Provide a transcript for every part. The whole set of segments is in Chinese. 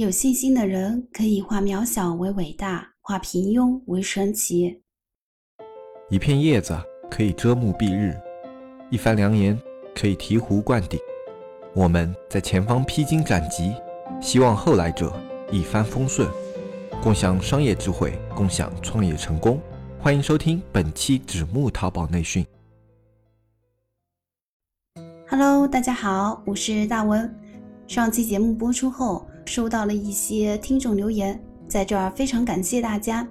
有信心的人可以化渺小为伟大，化平庸为神奇。一片叶子可以遮目蔽日，一番良言可以醍醐灌顶。我们在前方披荆斩棘，希望后来者一帆风顺，共享商业智慧，共享创业成功。欢迎收听本期纸木淘宝内训。Hello，大家好，我是大文。上期节目播出后，收到了一些听众留言，在这儿非常感谢大家。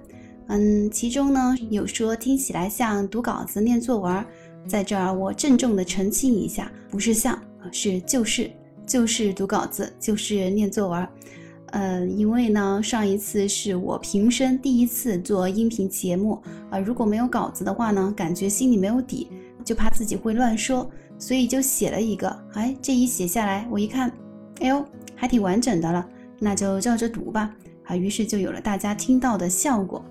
嗯，其中呢有说听起来像读稿子念作文，在这儿我郑重的澄清一下，不是像啊，是就是就是读稿子，就是念作文。呃，因为呢上一次是我平生第一次做音频节目啊，如果没有稿子的话呢，感觉心里没有底，就怕自己会乱说。所以就写了一个，哎，这一写下来，我一看，哎呦，还挺完整的了，那就照着读吧，啊，于是就有了大家听到的效果。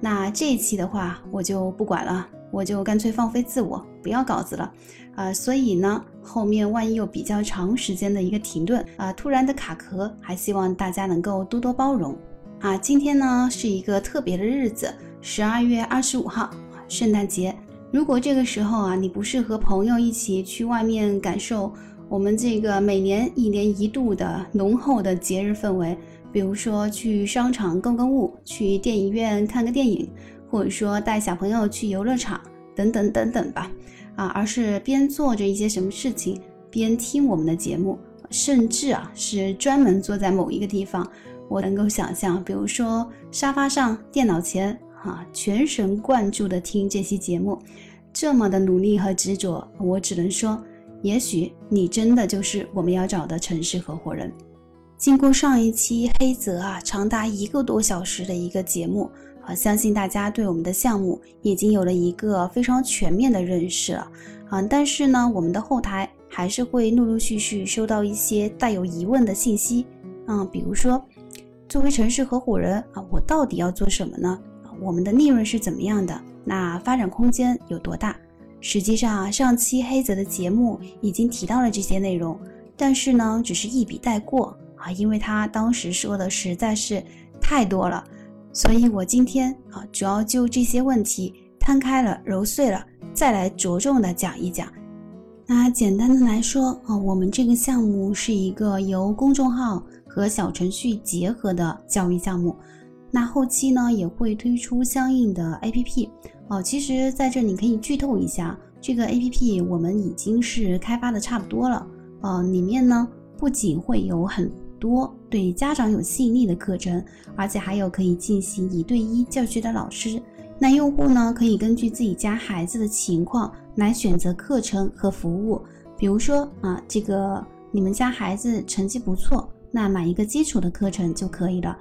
那这一期的话，我就不管了，我就干脆放飞自我，不要稿子了，啊，所以呢，后面万一有比较长时间的一个停顿，啊，突然的卡壳，还希望大家能够多多包容。啊，今天呢是一个特别的日子，十二月二十五号，圣诞节。如果这个时候啊，你不是和朋友一起去外面感受我们这个每年一年一度的浓厚的节日氛围，比如说去商场购购物，去电影院看个电影，或者说带小朋友去游乐场等等等等吧，啊，而是边做着一些什么事情，边听我们的节目，甚至啊是专门坐在某一个地方，我能够想象，比如说沙发上、电脑前。啊，全神贯注的听这期节目，这么的努力和执着，我只能说，也许你真的就是我们要找的城市合伙人。经过上一期黑泽啊，长达一个多小时的一个节目，啊，相信大家对我们的项目已经有了一个非常全面的认识了。啊，但是呢，我们的后台还是会陆陆续续收到一些带有疑问的信息，啊，比如说，作为城市合伙人啊，我到底要做什么呢？我们的利润是怎么样的？那发展空间有多大？实际上啊，上期黑泽的节目已经提到了这些内容，但是呢，只是一笔带过啊，因为他当时说的实在是太多了，所以我今天啊，主要就这些问题摊开了揉碎了，再来着重的讲一讲。那简单的来说啊，我们这个项目是一个由公众号和小程序结合的教育项目。那后期呢也会推出相应的 APP 哦。其实在这里可以剧透一下，这个 APP 我们已经是开发的差不多了。呃，里面呢不仅会有很多对家长有吸引力的课程，而且还有可以进行一对一教学的老师。那用户呢可以根据自己家孩子的情况来选择课程和服务。比如说啊，这个你们家孩子成绩不错，那买一个基础的课程就可以了。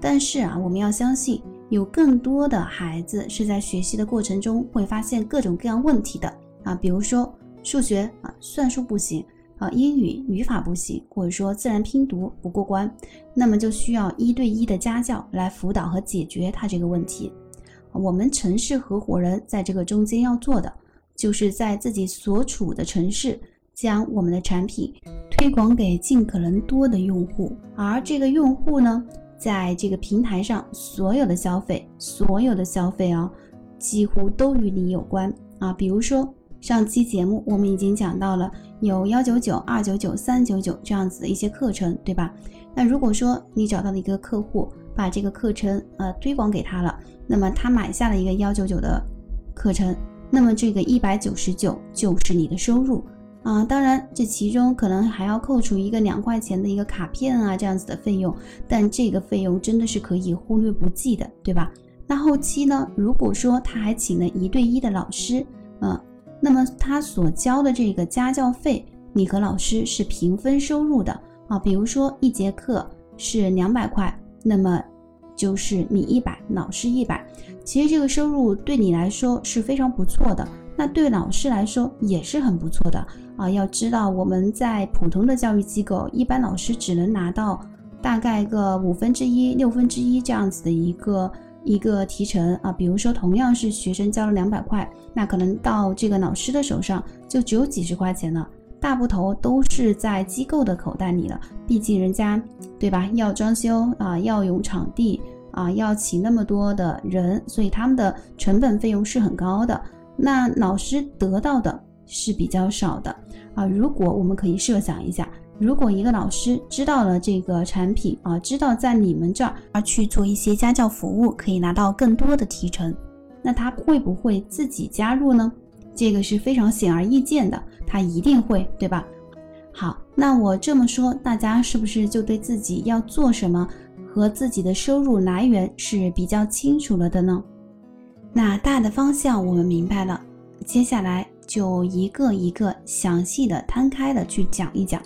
但是啊，我们要相信，有更多的孩子是在学习的过程中会发现各种各样问题的啊，比如说数学啊，算术不行啊，英语语法不行，或者说自然拼读不过关，那么就需要一对一的家教来辅导和解决他这个问题。我们城市合伙人在这个中间要做的，就是在自己所处的城市，将我们的产品推广给尽可能多的用户，而这个用户呢？在这个平台上，所有的消费，所有的消费啊，几乎都与你有关啊。比如说上期节目我们已经讲到了有幺九九、二九九、三九九这样子的一些课程，对吧？那如果说你找到了一个客户，把这个课程呃推广给他了，那么他买下了一个幺九九的课程，那么这个一百九十九就是你的收入。啊，当然，这其中可能还要扣除一个两块钱的一个卡片啊，这样子的费用，但这个费用真的是可以忽略不计的，对吧？那后期呢，如果说他还请了一对一的老师，嗯，那么他所交的这个家教费，你和老师是平分收入的啊。比如说一节课是两百块，那么就是你一百，老师一百，其实这个收入对你来说是非常不错的。那对老师来说也是很不错的啊！要知道我们在普通的教育机构，一般老师只能拿到大概个五分之一、六分之一这样子的一个一个提成啊。比如说，同样是学生交了两百块，那可能到这个老师的手上就只有几十块钱了。大部头都是在机构的口袋里了。毕竟人家，对吧？要装修啊，要有场地啊，要请那么多的人，所以他们的成本费用是很高的。那老师得到的是比较少的啊。如果我们可以设想一下，如果一个老师知道了这个产品啊，知道在你们这儿而去做一些家教服务，可以拿到更多的提成，那他会不会自己加入呢？这个是非常显而易见的，他一定会，对吧？好，那我这么说，大家是不是就对自己要做什么和自己的收入来源是比较清楚了的呢？那大的方向我们明白了，接下来就一个一个详细的摊开的去讲一讲。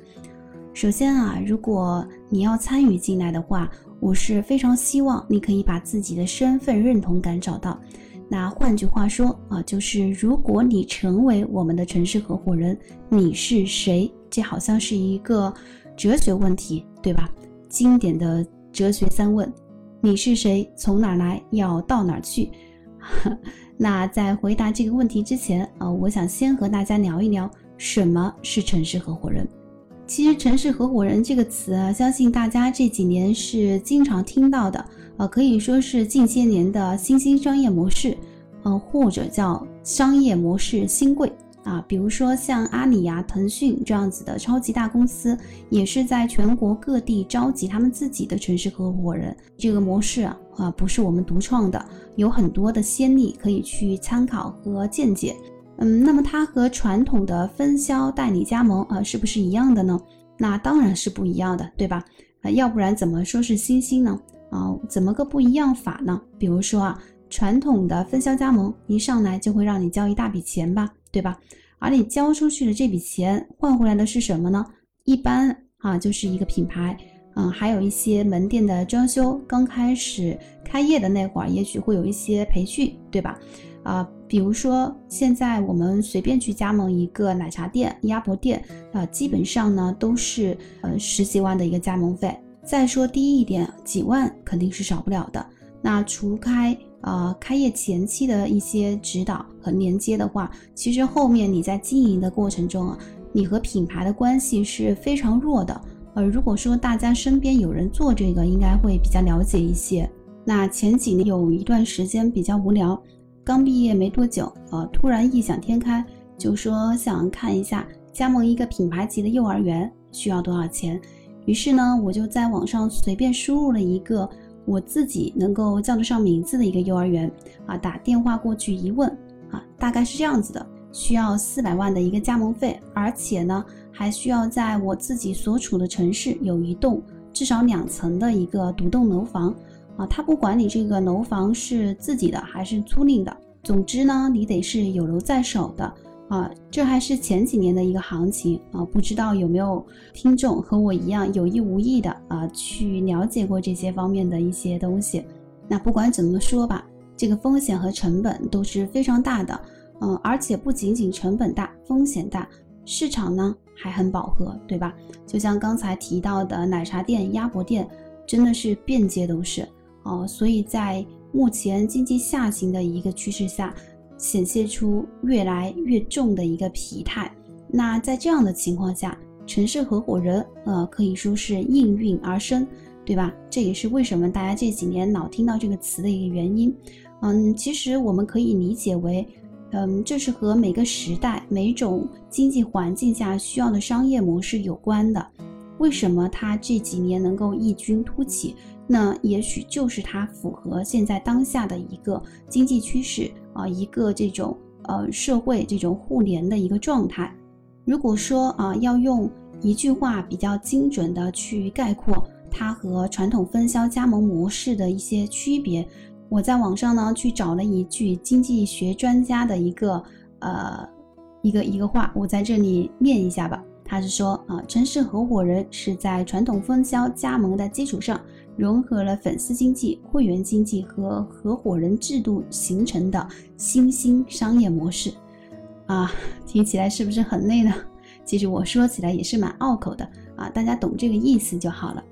首先啊，如果你要参与进来的话，我是非常希望你可以把自己的身份认同感找到。那换句话说啊，就是如果你成为我们的城市合伙人，你是谁？这好像是一个哲学问题，对吧？经典的哲学三问：你是谁？从哪来？要到哪去？那在回答这个问题之前啊，我想先和大家聊一聊什么是城市合伙人。其实“城市合伙人”这个词啊，相信大家这几年是经常听到的。呃，可以说是近些年的新兴商业模式，呃，或者叫商业模式新贵啊。比如说像阿里呀、腾讯这样子的超级大公司，也是在全国各地召集他们自己的城市合伙人。这个模式啊，啊，不是我们独创的，有很多的先例可以去参考和见解。嗯，那么它和传统的分销、代理、加盟啊，是不是一样的呢？那当然是不一样的，对吧？啊，要不然怎么说是新兴呢？啊，怎么个不一样法呢？比如说啊，传统的分销加盟一上来就会让你交一大笔钱吧，对吧？而你交出去的这笔钱换回来的是什么呢？一般啊就是一个品牌，嗯，还有一些门店的装修，刚开始开业的那会儿，也许会有一些培训，对吧？啊，比如说现在我们随便去加盟一个奶茶店、鸭脖店，啊，基本上呢都是呃十几万的一个加盟费。再说低一点，几万肯定是少不了的。那除开呃开业前期的一些指导连接的话，其实后面你在经营的过程中啊，你和品牌的关系是非常弱的。呃，如果说大家身边有人做这个，应该会比较了解一些。那前几年有一段时间比较无聊，刚毕业没多久，呃，突然异想天开，就说想看一下加盟一个品牌级的幼儿园需要多少钱。于是呢，我就在网上随便输入了一个我自己能够叫得上名字的一个幼儿园啊，打电话过去一问啊，大概是这样子的：需要四百万的一个加盟费，而且呢，还需要在我自己所处的城市有一栋至少两层的一个独栋楼房啊。他不管你这个楼房是自己的还是租赁的，总之呢，你得是有楼在手的。啊，这还是前几年的一个行情啊，不知道有没有听众和我一样有意无意的啊去了解过这些方面的一些东西。那不管怎么说吧，这个风险和成本都是非常大的，嗯，而且不仅仅成本大，风险大，市场呢还很饱和，对吧？就像刚才提到的奶茶店、鸭脖店，真的是遍街都是哦。所以在目前经济下行的一个趋势下。显现出越来越重的一个疲态。那在这样的情况下，城市合伙人呃可以说是应运而生，对吧？这也是为什么大家这几年老听到这个词的一个原因。嗯，其实我们可以理解为，嗯，这是和每个时代、每种经济环境下需要的商业模式有关的。为什么它这几年能够异军突起？那也许就是它符合现在当下的一个经济趋势啊，一个这种呃社会这种互联的一个状态。如果说啊，要用一句话比较精准的去概括它和传统分销加盟模式的一些区别，我在网上呢去找了一句经济学专家的一个呃一个一个话，我在这里念一下吧。他是说啊，城市合伙人是在传统分销加盟的基础上。融合了粉丝经济、会员经济和合伙人制度形成的新兴商业模式，啊，听起来是不是很累呢？其实我说起来也是蛮拗口的啊，大家懂这个意思就好了。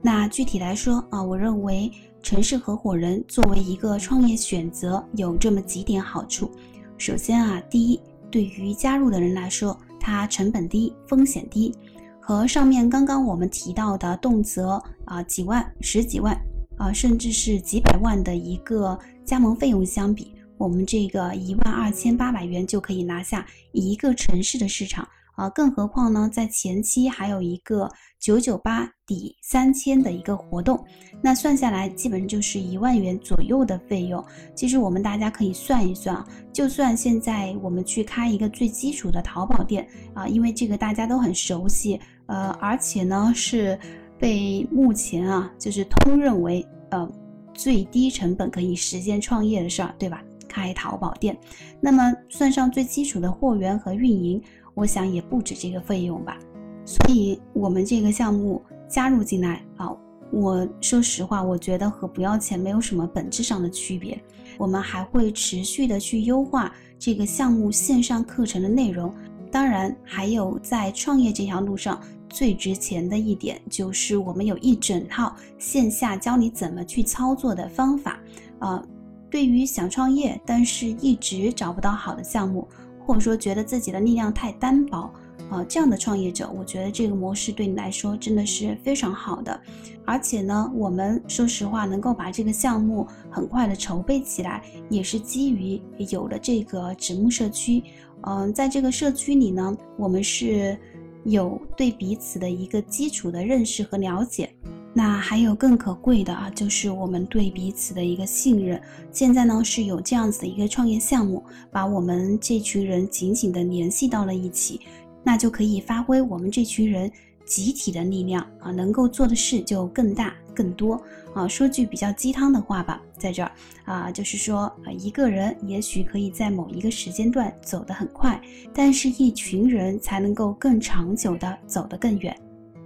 那具体来说啊，我认为城市合伙人作为一个创业选择有这么几点好处。首先啊，第一，对于加入的人来说。它成本低，风险低，和上面刚刚我们提到的动辄啊几万、十几万啊，甚至是几百万的一个加盟费用相比，我们这个一万二千八百元就可以拿下一个城市的市场。啊，更何况呢，在前期还有一个九九八抵三千的一个活动，那算下来基本就是一万元左右的费用。其实我们大家可以算一算，就算现在我们去开一个最基础的淘宝店啊，因为这个大家都很熟悉，呃，而且呢是被目前啊就是通认为呃最低成本可以实现创业的事儿，对吧？开淘宝店，那么算上最基础的货源和运营。我想也不止这个费用吧，所以我们这个项目加入进来啊，我说实话，我觉得和不要钱没有什么本质上的区别。我们还会持续的去优化这个项目线上课程的内容，当然还有在创业这条路上最值钱的一点，就是我们有一整套线下教你怎么去操作的方法。啊，对于想创业但是一直找不到好的项目。或者说觉得自己的力量太单薄，啊，这样的创业者，我觉得这个模式对你来说真的是非常好的。而且呢，我们说实话能够把这个项目很快的筹备起来，也是基于有了这个纸木社区。嗯，在这个社区里呢，我们是有对彼此的一个基础的认识和了解。那还有更可贵的啊，就是我们对彼此的一个信任。现在呢，是有这样子的一个创业项目，把我们这群人紧紧的联系到了一起，那就可以发挥我们这群人集体的力量啊，能够做的事就更大更多啊。说句比较鸡汤的话吧，在这儿啊，就是说啊，一个人也许可以在某一个时间段走得很快，但是一群人才能够更长久的走得更远。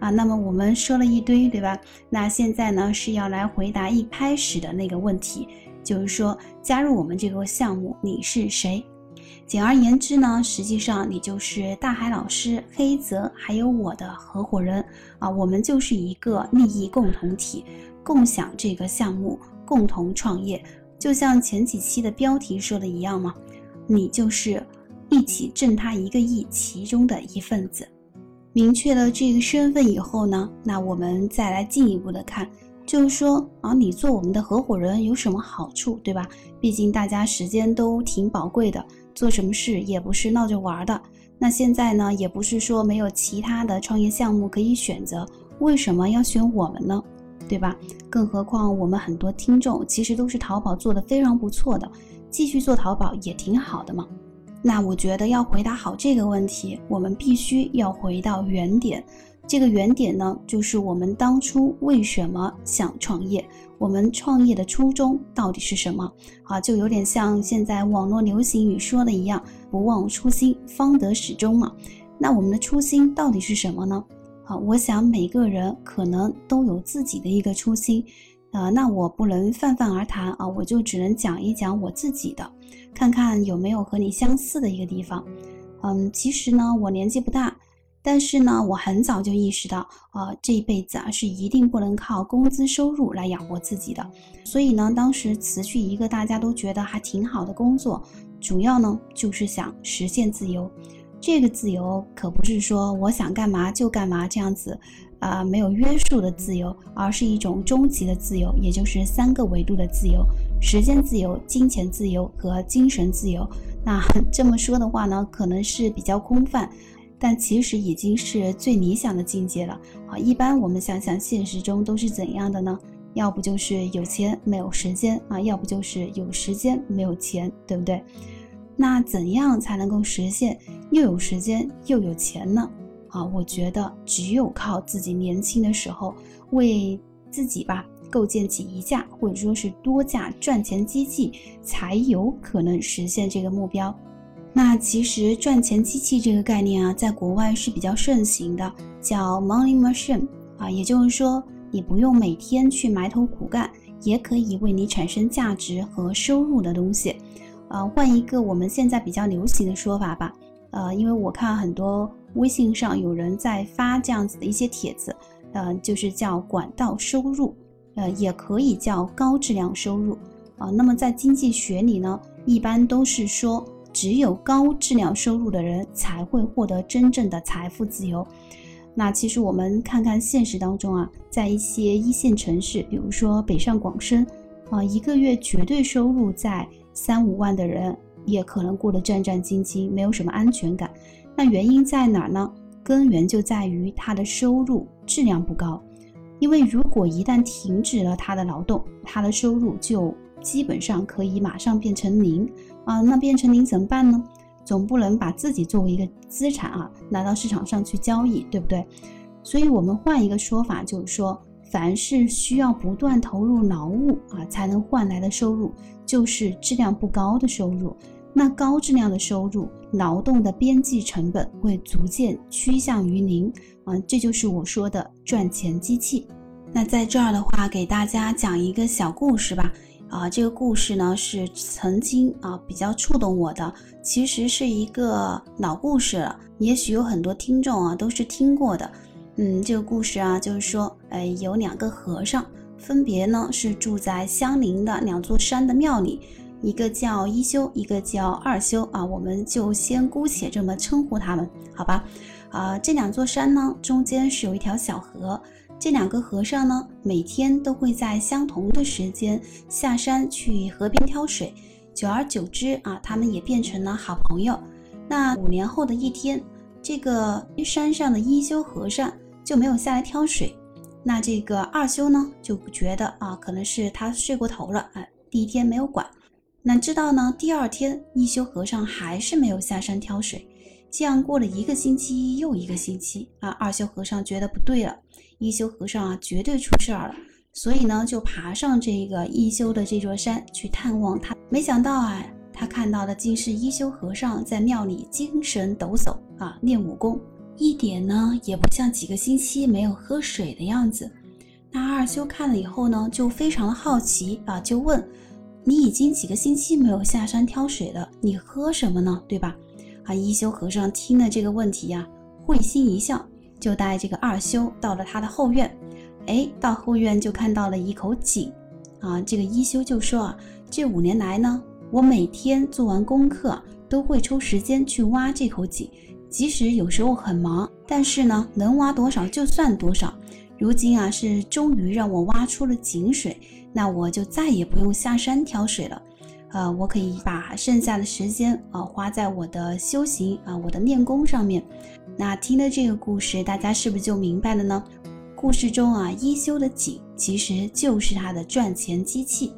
啊，那么我们说了一堆，对吧？那现在呢是要来回答一开始的那个问题，就是说加入我们这个项目你是谁？简而言之呢，实际上你就是大海老师、黑泽还有我的合伙人啊，我们就是一个利益共同体，共享这个项目，共同创业。就像前几期的标题说的一样嘛，你就是一起挣他一个亿其中的一份子。明确了这个身份以后呢，那我们再来进一步的看，就是说啊，你做我们的合伙人有什么好处，对吧？毕竟大家时间都挺宝贵的，做什么事也不是闹着玩的。那现在呢，也不是说没有其他的创业项目可以选择，为什么要选我们呢？对吧？更何况我们很多听众其实都是淘宝做的非常不错的，继续做淘宝也挺好的嘛。那我觉得要回答好这个问题，我们必须要回到原点。这个原点呢，就是我们当初为什么想创业，我们创业的初衷到底是什么？啊，就有点像现在网络流行语说的一样，“不忘初心，方得始终”嘛。那我们的初心到底是什么呢？啊，我想每个人可能都有自己的一个初心。啊，那我不能泛泛而谈啊，我就只能讲一讲我自己的，看看有没有和你相似的一个地方。嗯，其实呢，我年纪不大，但是呢，我很早就意识到，啊，这一辈子啊是一定不能靠工资收入来养活自己的。所以呢，当时辞去一个大家都觉得还挺好的工作，主要呢就是想实现自由。这个自由可不是说我想干嘛就干嘛这样子。啊，没有约束的自由，而是一种终极的自由，也就是三个维度的自由：时间自由、金钱自由和精神自由。那 这么说的话呢，可能是比较空泛，但其实已经是最理想的境界了。啊，一般我们想想，现实中都是怎样的呢？要不就是有钱没有时间啊，要不就是有时间没有钱，对不对？那怎样才能够实现又有时间又有钱呢？啊，我觉得只有靠自己年轻的时候为自己吧构建起一架或者说是多架赚钱机器，才有可能实现这个目标。那其实赚钱机器这个概念啊，在国外是比较盛行的，叫 money machine 啊，也就是说你不用每天去埋头苦干，也可以为你产生价值和收入的东西。呃，换一个我们现在比较流行的说法吧，呃，因为我看很多。微信上有人在发这样子的一些帖子，呃，就是叫管道收入，呃，也可以叫高质量收入，啊，那么在经济学里呢，一般都是说只有高质量收入的人才会获得真正的财富自由。那其实我们看看现实当中啊，在一些一线城市，比如说北上广深，啊，一个月绝对收入在三五万的人，也可能过得战战兢兢，没有什么安全感。那原因在哪儿呢？根源就在于他的收入质量不高。因为如果一旦停止了他的劳动，他的收入就基本上可以马上变成零啊。那变成零怎么办呢？总不能把自己作为一个资产啊，拿到市场上去交易，对不对？所以，我们换一个说法，就是说，凡是需要不断投入劳务啊才能换来的收入，就是质量不高的收入。那高质量的收入，劳动的边际成本会逐渐趋向于零啊，这就是我说的赚钱机器。那在这儿的话，给大家讲一个小故事吧。啊，这个故事呢是曾经啊比较触动我的，其实是一个老故事了，也许有很多听众啊都是听过的。嗯，这个故事啊就是说，呃，有两个和尚，分别呢是住在相邻的两座山的庙里，一个叫一休，一个叫二休啊，我们就先姑且这么称呼他们，好吧？啊，这两座山呢中间是有一条小河。这两个和尚呢，每天都会在相同的时间下山去河边挑水，久而久之啊，他们也变成了好朋友。那五年后的一天，这个山上的一休和尚就没有下来挑水，那这个二休呢就觉得啊，可能是他睡过头了啊，第一天没有管。哪知道呢，第二天一休和尚还是没有下山挑水。这样过了一个星期又一个星期啊，二修和尚觉得不对了，一休和尚啊绝对出事儿了，所以呢就爬上这个一休的这座山去探望他。没想到啊，他看到的竟是一休和尚在庙里精神抖擞啊练武功，一点呢也不像几个星期没有喝水的样子。那二修看了以后呢，就非常的好奇啊，就问：你已经几个星期没有下山挑水了，你喝什么呢？对吧？啊，一休和尚听了这个问题呀，会心一笑，就带这个二修到了他的后院。哎，到后院就看到了一口井。啊，这个一休就说啊，这五年来呢，我每天做完功课都会抽时间去挖这口井，即使有时候很忙，但是呢，能挖多少就算多少。如今啊，是终于让我挖出了井水，那我就再也不用下山挑水了。呃，我可以把剩下的时间啊花在我的修行啊，我的练功上面。那听了这个故事，大家是不是就明白了呢？故事中啊，一休的井其实就是他的赚钱机器。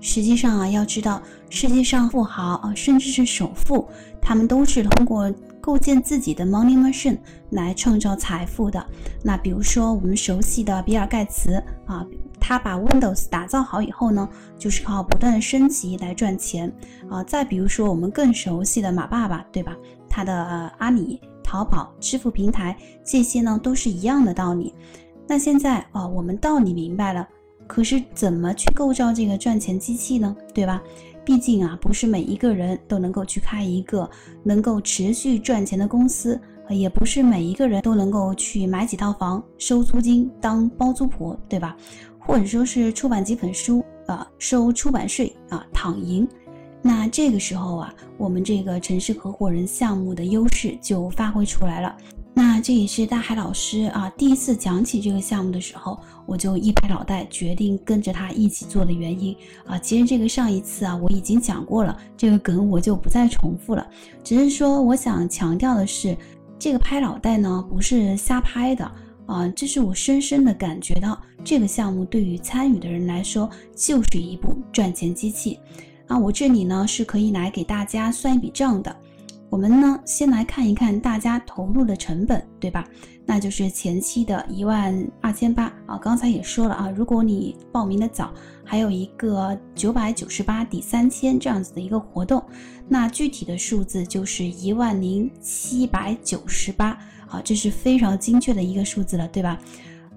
实际上啊，要知道世界上富豪啊，甚至是首富，他们都是通过构建自己的 money machine 来创造财富的。那比如说我们熟悉的比尔盖茨啊。他把 Windows 打造好以后呢，就是靠不断的升级来赚钱啊。再比如说我们更熟悉的马爸爸，对吧？他的阿里、淘宝、支付平台这些呢，都是一样的道理。那现在啊，我们道理明白了，可是怎么去构造这个赚钱机器呢？对吧？毕竟啊，不是每一个人都能够去开一个能够持续赚钱的公司，也不是每一个人都能够去买几套房、收租金、当包租婆，对吧？或者说是出版几本书啊，收出版税啊，躺赢。那这个时候啊，我们这个城市合伙人项目的优势就发挥出来了。那这也是大海老师啊第一次讲起这个项目的时候，我就一拍脑袋决定跟着他一起做的原因啊。其实这个上一次啊我已经讲过了，这个梗我就不再重复了。只是说我想强调的是，这个拍脑袋呢不是瞎拍的。啊，这是我深深的感觉到，这个项目对于参与的人来说就是一部赚钱机器。啊，我这里呢是可以来给大家算一笔账的。我们呢先来看一看大家投入的成本，对吧？那就是前期的一万二千八啊。刚才也说了啊，如果你报名的早，还有一个九百九十八抵三千这样子的一个活动，那具体的数字就是一万零七百九十八。啊，这是非常精确的一个数字了，对吧？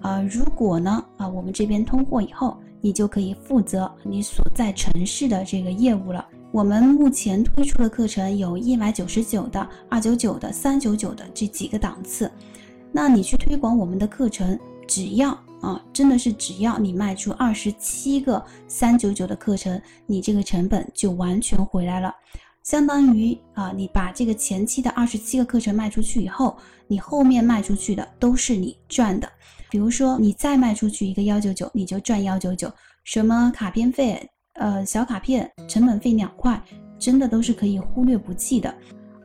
啊，如果呢，啊，我们这边通过以后，你就可以负责你所在城市的这个业务了。我们目前推出的课程有一百九十九的、二九九的、三九九的这几个档次。那你去推广我们的课程，只要啊，真的是只要你卖出二十七个三九九的课程，你这个成本就完全回来了。相当于啊，你把这个前期的二十七个课程卖出去以后，你后面卖出去的都是你赚的。比如说，你再卖出去一个幺九九，你就赚幺九九。什么卡片费，呃，小卡片成本费两块，真的都是可以忽略不计的。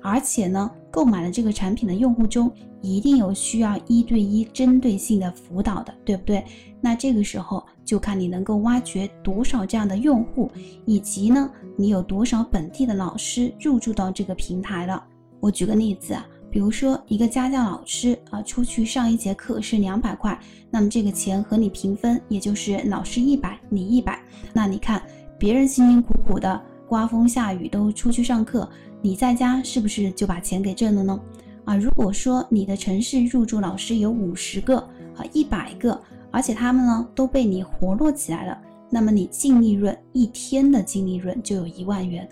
而且呢，购买了这个产品的用户中，一定有需要一对一针对性的辅导的，对不对？那这个时候就看你能够挖掘多少这样的用户，以及呢，你有多少本地的老师入驻到这个平台了。我举个例子啊，比如说一个家教老师啊，出去上一节课是两百块，那么这个钱和你平分，也就是老师一百，你一百。那你看别人辛辛苦苦的，刮风下雨都出去上课。你在家是不是就把钱给挣了呢？啊，如果说你的城市入驻老师有五十个啊，一百个，而且他们呢都被你活络起来了，那么你净利润一天的净利润就有一万元。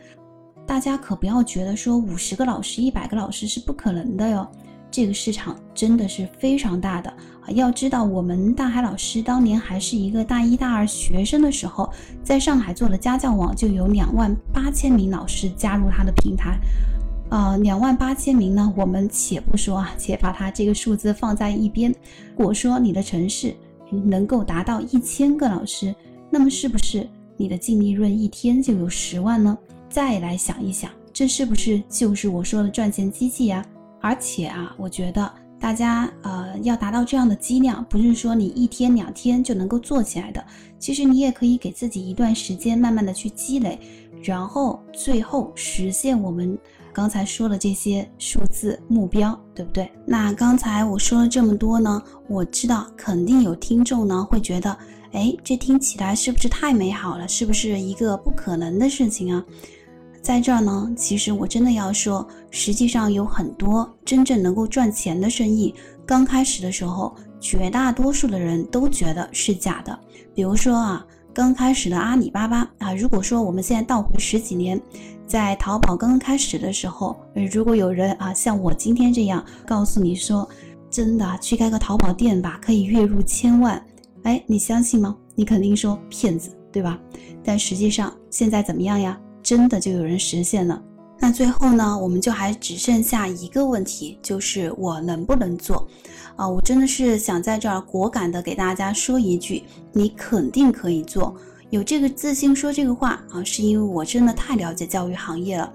大家可不要觉得说五十个老师、一百个老师是不可能的哟。这个市场真的是非常大的！要知道，我们大海老师当年还是一个大一大二学生的时候，在上海做了家教网就有两万八千名老师加入他的平台。呃，两万八千名呢，我们且不说啊，且把它这个数字放在一边。如果说你的城市能够达到一千个老师，那么是不是你的净利润一天就有十万呢？再来想一想，这是不是就是我说的赚钱机器呀？而且啊，我觉得大家呃要达到这样的积量，不是说你一天两天就能够做起来的。其实你也可以给自己一段时间，慢慢的去积累，然后最后实现我们刚才说的这些数字目标，对不对？那刚才我说了这么多呢，我知道肯定有听众呢会觉得，哎，这听起来是不是太美好了？是不是一个不可能的事情啊？在这儿呢，其实我真的要说，实际上有很多真正能够赚钱的生意，刚开始的时候，绝大多数的人都觉得是假的。比如说啊，刚开始的阿里巴巴啊，如果说我们现在倒回十几年，在淘宝刚刚开始的时候，如果有人啊像我今天这样告诉你说，真的去开个淘宝店吧，可以月入千万，哎，你相信吗？你肯定说骗子，对吧？但实际上现在怎么样呀？真的就有人实现了。那最后呢，我们就还只剩下一个问题，就是我能不能做？啊，我真的是想在这儿果敢的给大家说一句，你肯定可以做。有这个自信说这个话啊，是因为我真的太了解教育行业了。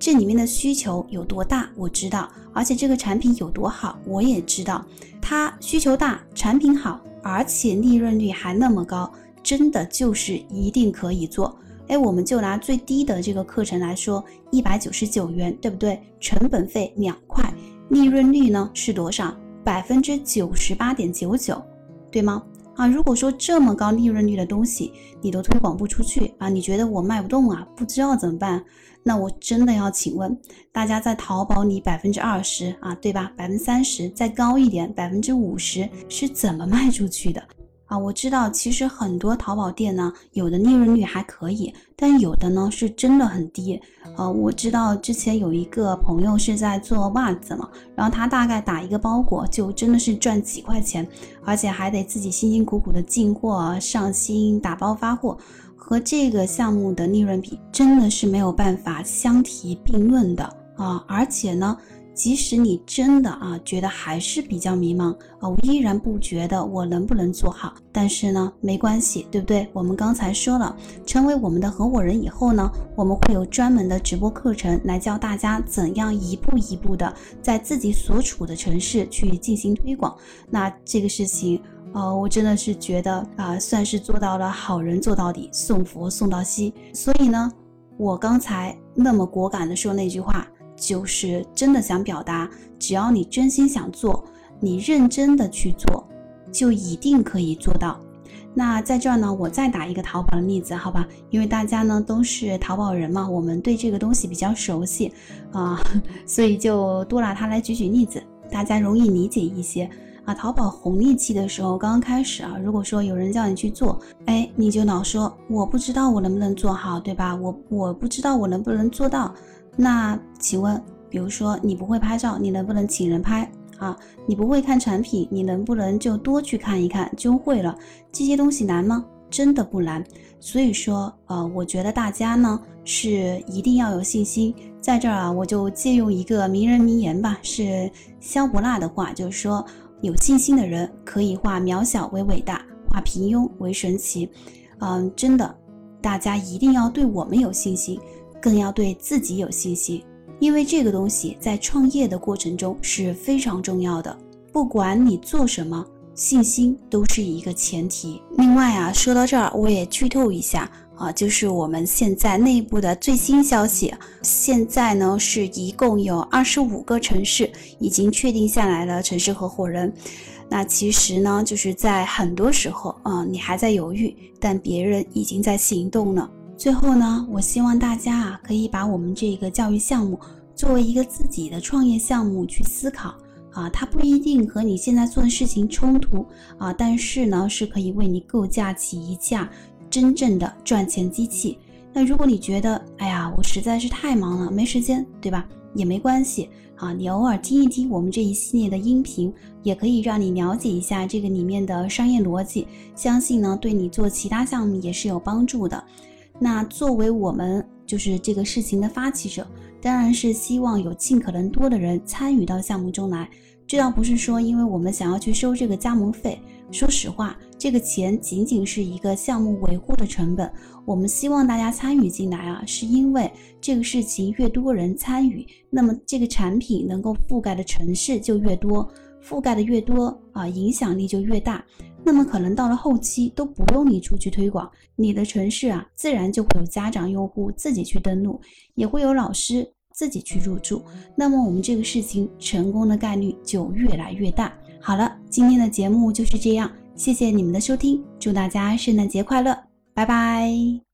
这里面的需求有多大，我知道；而且这个产品有多好，我也知道。它需求大，产品好，而且利润率还那么高，真的就是一定可以做。哎，我们就拿最低的这个课程来说，一百九十九元，对不对？成本费两块，利润率呢是多少？百分之九十八点九九，对吗？啊，如果说这么高利润率的东西你都推广不出去啊，你觉得我卖不动啊？不知道怎么办？那我真的要请问大家，在淘宝里百分之二十啊，对吧？百分之三十再高一点，百分之五十是怎么卖出去的？啊，我知道，其实很多淘宝店呢，有的利润率还可以，但有的呢是真的很低。呃，我知道之前有一个朋友是在做袜子嘛，然后他大概打一个包裹就真的是赚几块钱，而且还得自己辛辛苦苦的进货、上新、打包发货，和这个项目的利润比，真的是没有办法相提并论的啊！而且呢。即使你真的啊觉得还是比较迷茫啊，我依然不觉得我能不能做好。但是呢，没关系，对不对？我们刚才说了，成为我们的合伙人以后呢，我们会有专门的直播课程来教大家怎样一步一步的在自己所处的城市去进行推广。那这个事情，啊，我真的是觉得啊，算是做到了好人做到底，送佛送到西。所以呢，我刚才那么果敢的说那句话。就是真的想表达，只要你真心想做，你认真的去做，就一定可以做到。那在这儿呢，我再打一个淘宝的例子，好吧？因为大家呢都是淘宝人嘛，我们对这个东西比较熟悉啊，所以就多拿它来举举例子，大家容易理解一些啊。淘宝红利期的时候，刚刚开始啊，如果说有人叫你去做，哎，你就老说我不知道我能不能做好，对吧？我我不知道我能不能做到。那请问，比如说你不会拍照，你能不能请人拍啊？你不会看产品，你能不能就多去看一看就会了？这些东西难吗？真的不难。所以说，呃，我觉得大家呢是一定要有信心。在这儿啊，我就借用一个名人名言吧，是萧伯纳的话，就是说，有信心的人可以化渺小为伟大，化平庸为神奇。嗯，真的，大家一定要对我们有信心，更要对自己有信心，因为这个东西在创业的过程中是非常重要的。不管你做什么。信心都是一个前提。另外啊，说到这儿，我也剧透一下啊，就是我们现在内部的最新消息。现在呢，是一共有二十五个城市已经确定下来了城市合伙人。那其实呢，就是在很多时候啊，你还在犹豫，但别人已经在行动了。最后呢，我希望大家啊，可以把我们这个教育项目作为一个自己的创业项目去思考。啊，它不一定和你现在做的事情冲突啊，但是呢，是可以为你构架起一架真正的赚钱机器。那如果你觉得，哎呀，我实在是太忙了，没时间，对吧？也没关系啊，你偶尔听一听我们这一系列的音频，也可以让你了解一下这个里面的商业逻辑，相信呢，对你做其他项目也是有帮助的。那作为我们就是这个事情的发起者。当然是希望有尽可能多的人参与到项目中来，这倒不是说因为我们想要去收这个加盟费。说实话，这个钱仅仅是一个项目维护的成本。我们希望大家参与进来啊，是因为这个事情越多人参与，那么这个产品能够覆盖的城市就越多，覆盖的越多啊，影响力就越大。那么可能到了后期都不用你出去推广，你的城市啊，自然就会有家长用户自己去登录，也会有老师自己去入驻。那么我们这个事情成功的概率就越来越大。好了，今天的节目就是这样，谢谢你们的收听，祝大家圣诞节快乐，拜拜。